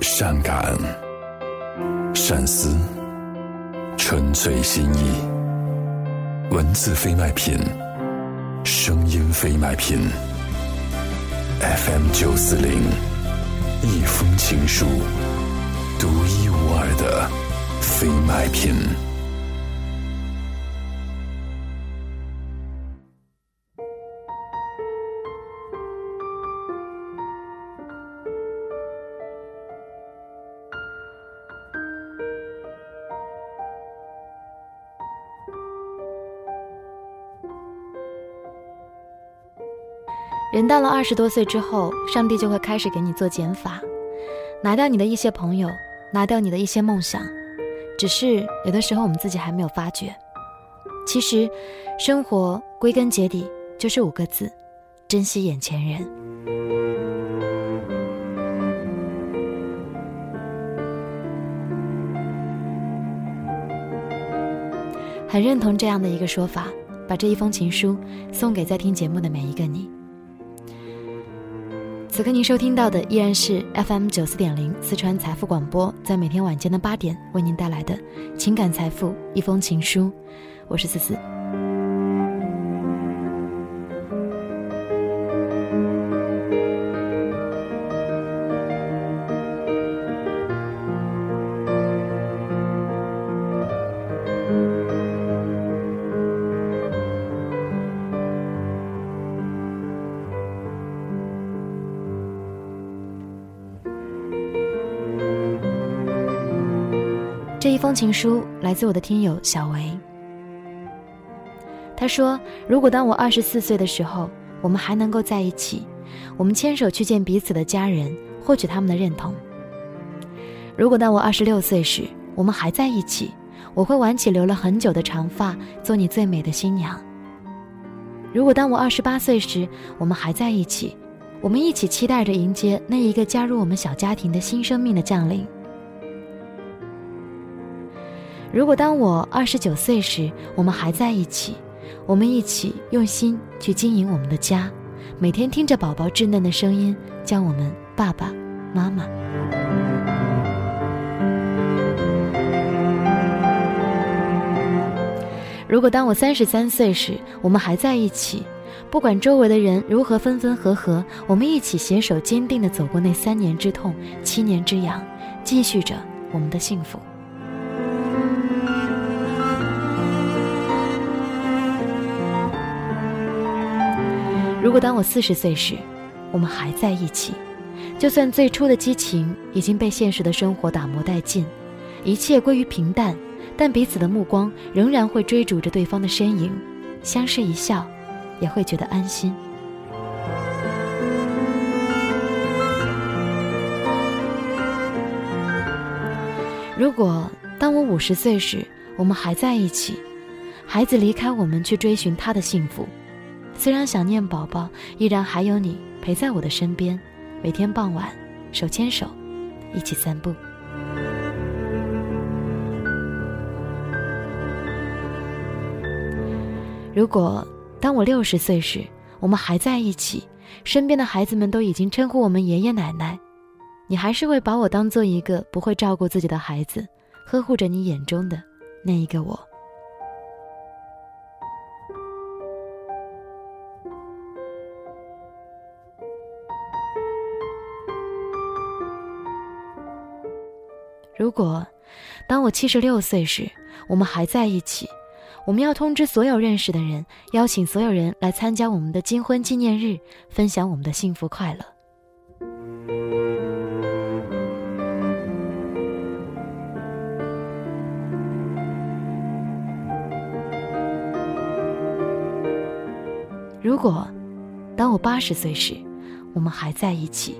善感、善思、纯粹心意，文字非卖品，声音非卖品。FM 九四零，一封情书，独一无二的非卖品。人到了二十多岁之后，上帝就会开始给你做减法，拿掉你的一些朋友，拿掉你的一些梦想。只是有的时候我们自己还没有发觉。其实，生活归根结底就是五个字：珍惜眼前人。很认同这样的一个说法，把这一封情书送给在听节目的每一个你。此刻您收听到的依然是 FM 九四点零四川财富广播，在每天晚间的八点为您带来的情感财富一封情书，我是思思。一封情书来自我的听友小维。他说：“如果当我二十四岁的时候，我们还能够在一起，我们牵手去见彼此的家人，获取他们的认同。如果当我二十六岁时，我们还在一起，我会挽起留了很久的长发，做你最美的新娘。如果当我二十八岁时，我们还在一起，我们一起期待着迎接那一个加入我们小家庭的新生命的降临。”如果当我二十九岁时，我们还在一起，我们一起用心去经营我们的家，每天听着宝宝稚嫩的声音，叫我们爸爸妈妈。如果当我三十三岁时，我们还在一起，不管周围的人如何分分合合，我们一起携手坚定地走过那三年之痛，七年之痒，继续着我们的幸福。如果当我四十岁时，我们还在一起，就算最初的激情已经被现实的生活打磨殆尽，一切归于平淡，但彼此的目光仍然会追逐着对方的身影，相视一笑，也会觉得安心。如果当我五十岁时，我们还在一起，孩子离开我们去追寻他的幸福。虽然想念宝宝，依然还有你陪在我的身边，每天傍晚手牵手一起散步。如果当我六十岁时，我们还在一起，身边的孩子们都已经称呼我们爷爷奶奶，你还是会把我当做一个不会照顾自己的孩子，呵护着你眼中的那一个我。果，当我七十六岁时，我们还在一起，我们要通知所有认识的人，邀请所有人来参加我们的金婚纪念日，分享我们的幸福快乐。如果，当我八十岁时，我们还在一起。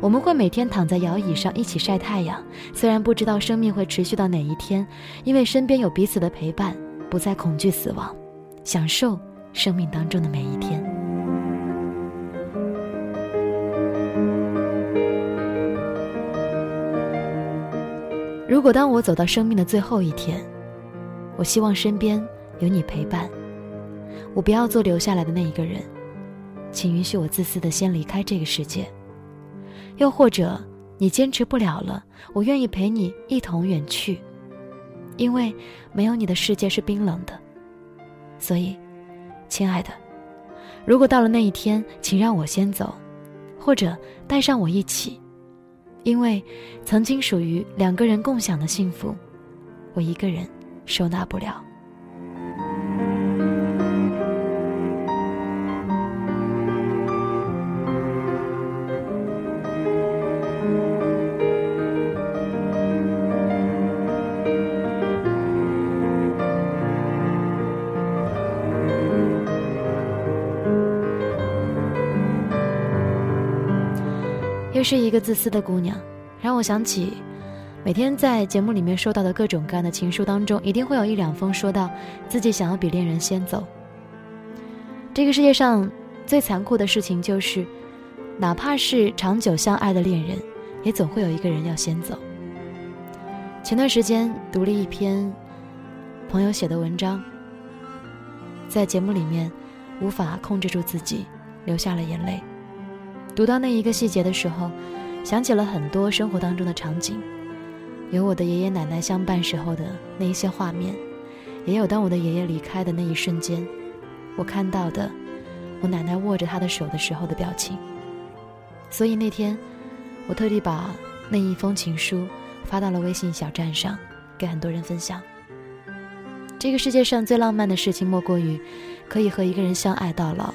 我们会每天躺在摇椅上一起晒太阳，虽然不知道生命会持续到哪一天，因为身边有彼此的陪伴，不再恐惧死亡，享受生命当中的每一天。如果当我走到生命的最后一天，我希望身边有你陪伴，我不要做留下来的那一个人，请允许我自私的先离开这个世界。又或者，你坚持不了了，我愿意陪你一同远去，因为没有你的世界是冰冷的。所以，亲爱的，如果到了那一天，请让我先走，或者带上我一起，因为曾经属于两个人共享的幸福，我一个人收纳不了。又是一个自私的姑娘，让我想起，每天在节目里面收到的各种各样的情书当中，一定会有一两封说到自己想要比恋人先走。这个世界上最残酷的事情就是，哪怕是长久相爱的恋人，也总会有一个人要先走。前段时间读了一篇朋友写的文章，在节目里面无法控制住自己，流下了眼泪。读到那一个细节的时候，想起了很多生活当中的场景，有我的爷爷奶奶相伴时候的那一些画面，也有当我的爷爷离开的那一瞬间，我看到的我奶奶握着他的手的时候的表情。所以那天，我特地把那一封情书发到了微信小站上，给很多人分享。这个世界上最浪漫的事情，莫过于可以和一个人相爱到老，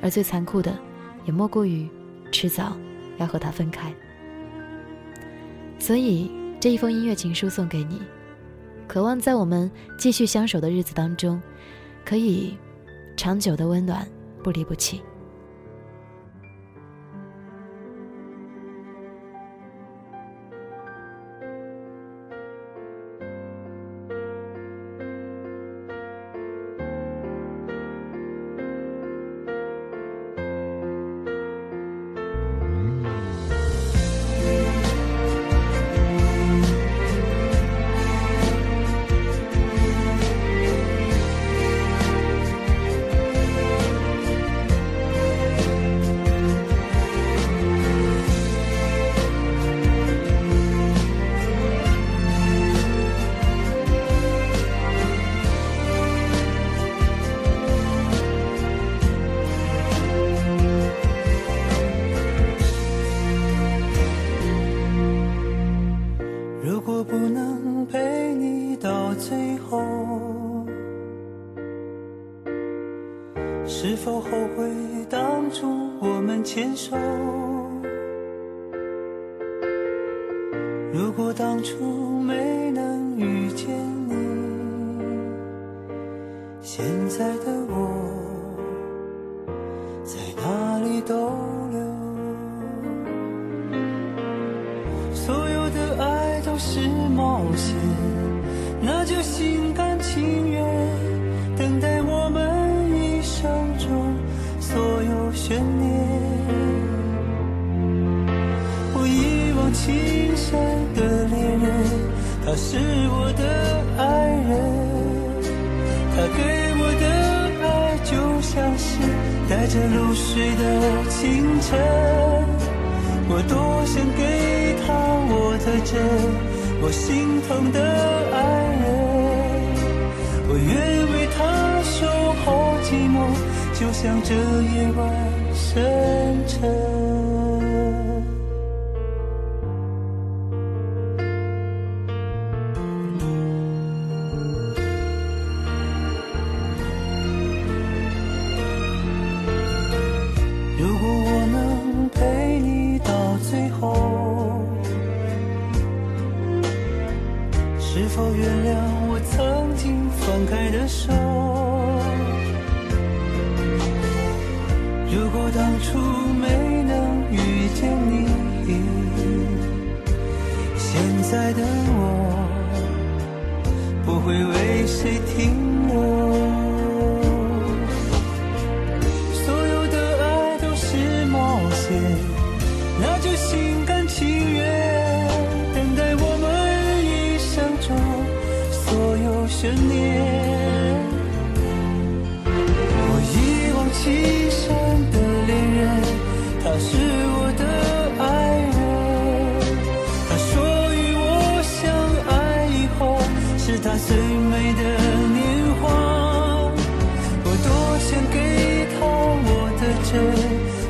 而最残酷的。也莫过于，迟早要和他分开。所以这一封音乐情书送给你，渴望在我们继续相守的日子当中，可以长久的温暖，不离不弃。是否后悔当初我们牵手如果当初没能遇见你现在的我他是我的爱人，他给我的爱就像是带着露水的清晨。我多想给他我的真，我心疼的爱人，我愿为他守候寂寞，就像这夜晚深沉。如果当初没能遇见你，现在的我不会为谁停留，所有的爱都是冒险，那就心甘情愿等待我们一生中所有悬念。我一往情。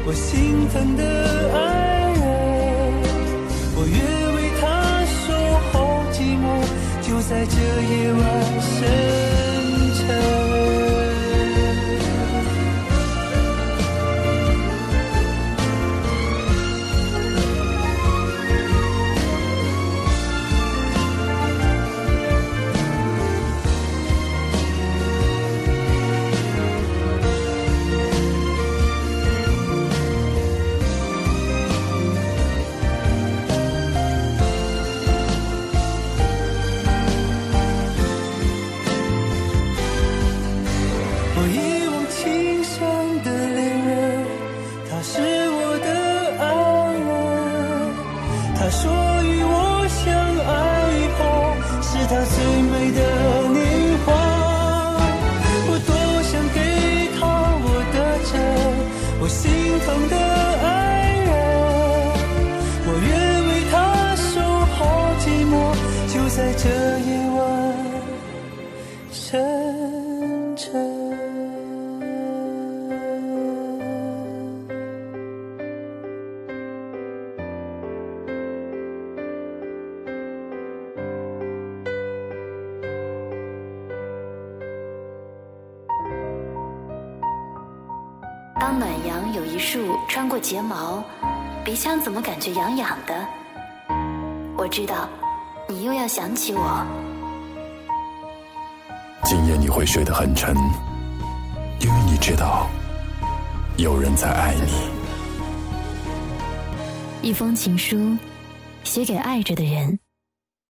我心疼的爱人。我愿为他守候寂寞，就在这夜晚深沉。在这夜晚深沉。当暖阳有一束穿过睫毛，鼻腔怎么感觉痒痒的？我知道，你又要想起我。今夜你会睡得很沉，因为你知道，有人在爱你。一封情书，写给爱着的人。